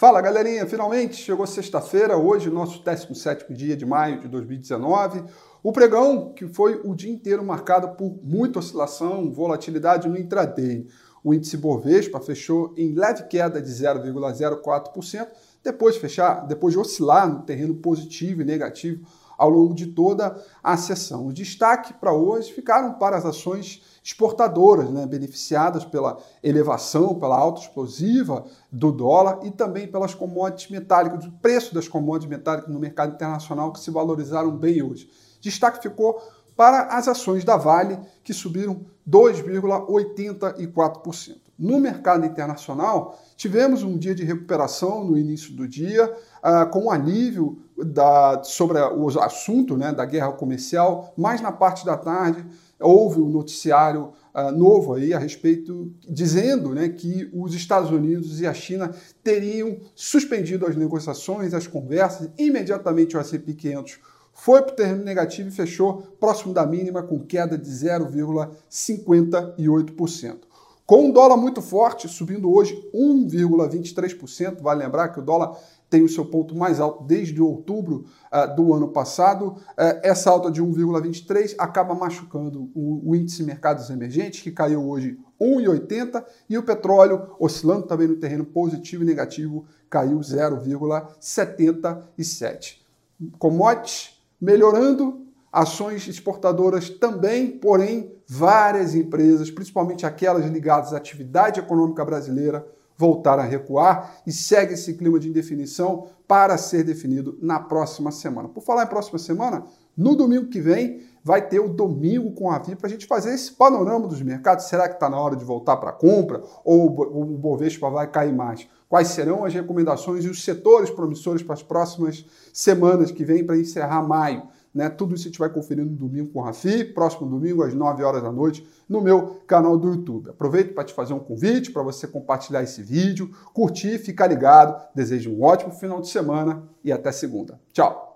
Fala galerinha, finalmente chegou sexta-feira, hoje, nosso 17 dia de maio de 2019. O pregão, que foi o dia inteiro marcado por muita oscilação, volatilidade no intraday. O índice Bovespa fechou em leve queda de 0,04%, depois de fechar, depois de oscilar no terreno positivo e negativo ao longo de toda a sessão. O destaque para hoje ficaram para as ações exportadoras, né, beneficiadas pela elevação, pela alta explosiva do dólar e também pelas commodities metálicas, o preço das commodities metálicas no mercado internacional que se valorizaram bem hoje. Destaque ficou para as ações da Vale, que subiram 2,84%. No mercado internacional, tivemos um dia de recuperação no início do dia, uh, com um alívio da, sobre o assunto né, da guerra comercial, mas na parte da tarde houve um noticiário uh, novo aí a respeito, dizendo né, que os Estados Unidos e a China teriam suspendido as negociações, as conversas, imediatamente o S&P 500 foi para o terreno negativo e fechou próximo da mínima com queda de 0,58%. Com um dólar muito forte, subindo hoje 1,23%, vale lembrar que o dólar tem o seu ponto mais alto desde outubro uh, do ano passado. Uh, essa alta de 1,23 acaba machucando o, o, índice mercados emergentes, que caiu hoje 1,80, e o petróleo, oscilando também no terreno positivo e negativo, caiu 0,77. Commodities melhorando, ações exportadoras também, porém, várias empresas, principalmente aquelas ligadas à atividade econômica brasileira, voltaram a recuar e segue esse clima de indefinição para ser definido na próxima semana. Por falar em próxima semana, no domingo que vem vai ter o domingo com a Vi para a gente fazer esse panorama dos mercados. Será que está na hora de voltar para a compra ou o Bovespa vai cair mais? Quais serão as recomendações e os setores promissores para as próximas semanas que vêm para encerrar maio? Né? Tudo isso a gente vai conferir no domingo com o Rafi, próximo domingo às 9 horas da noite, no meu canal do YouTube. Aproveito para te fazer um convite para você compartilhar esse vídeo, curtir, ficar ligado. Desejo um ótimo final de semana e até segunda. Tchau!